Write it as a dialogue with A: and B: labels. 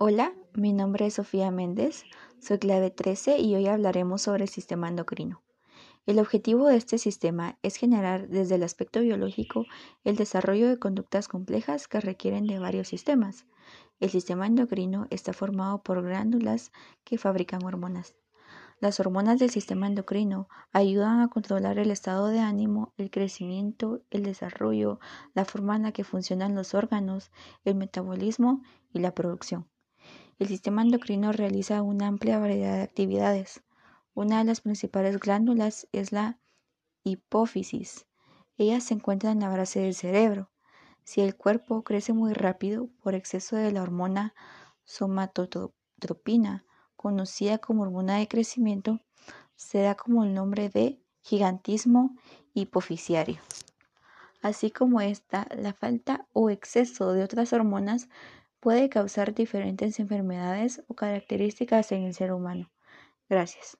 A: Hola, mi nombre es Sofía Méndez, soy clave 13 y hoy hablaremos sobre el sistema endocrino. El objetivo de este sistema es generar desde el aspecto biológico el desarrollo de conductas complejas que requieren de varios sistemas. El sistema endocrino está formado por glándulas que fabrican hormonas. Las hormonas del sistema endocrino ayudan a controlar el estado de ánimo, el crecimiento, el desarrollo, la forma en la que funcionan los órganos, el metabolismo y la producción. El sistema endocrino realiza una amplia variedad de actividades. Una de las principales glándulas es la hipófisis. Ella se encuentra en la base del cerebro. Si el cuerpo crece muy rápido por exceso de la hormona somatotropina, conocida como hormona de crecimiento, se da como el nombre de gigantismo hipofisiario. Así como esta, la falta o exceso de otras hormonas puede causar diferentes enfermedades o características en el ser humano. Gracias.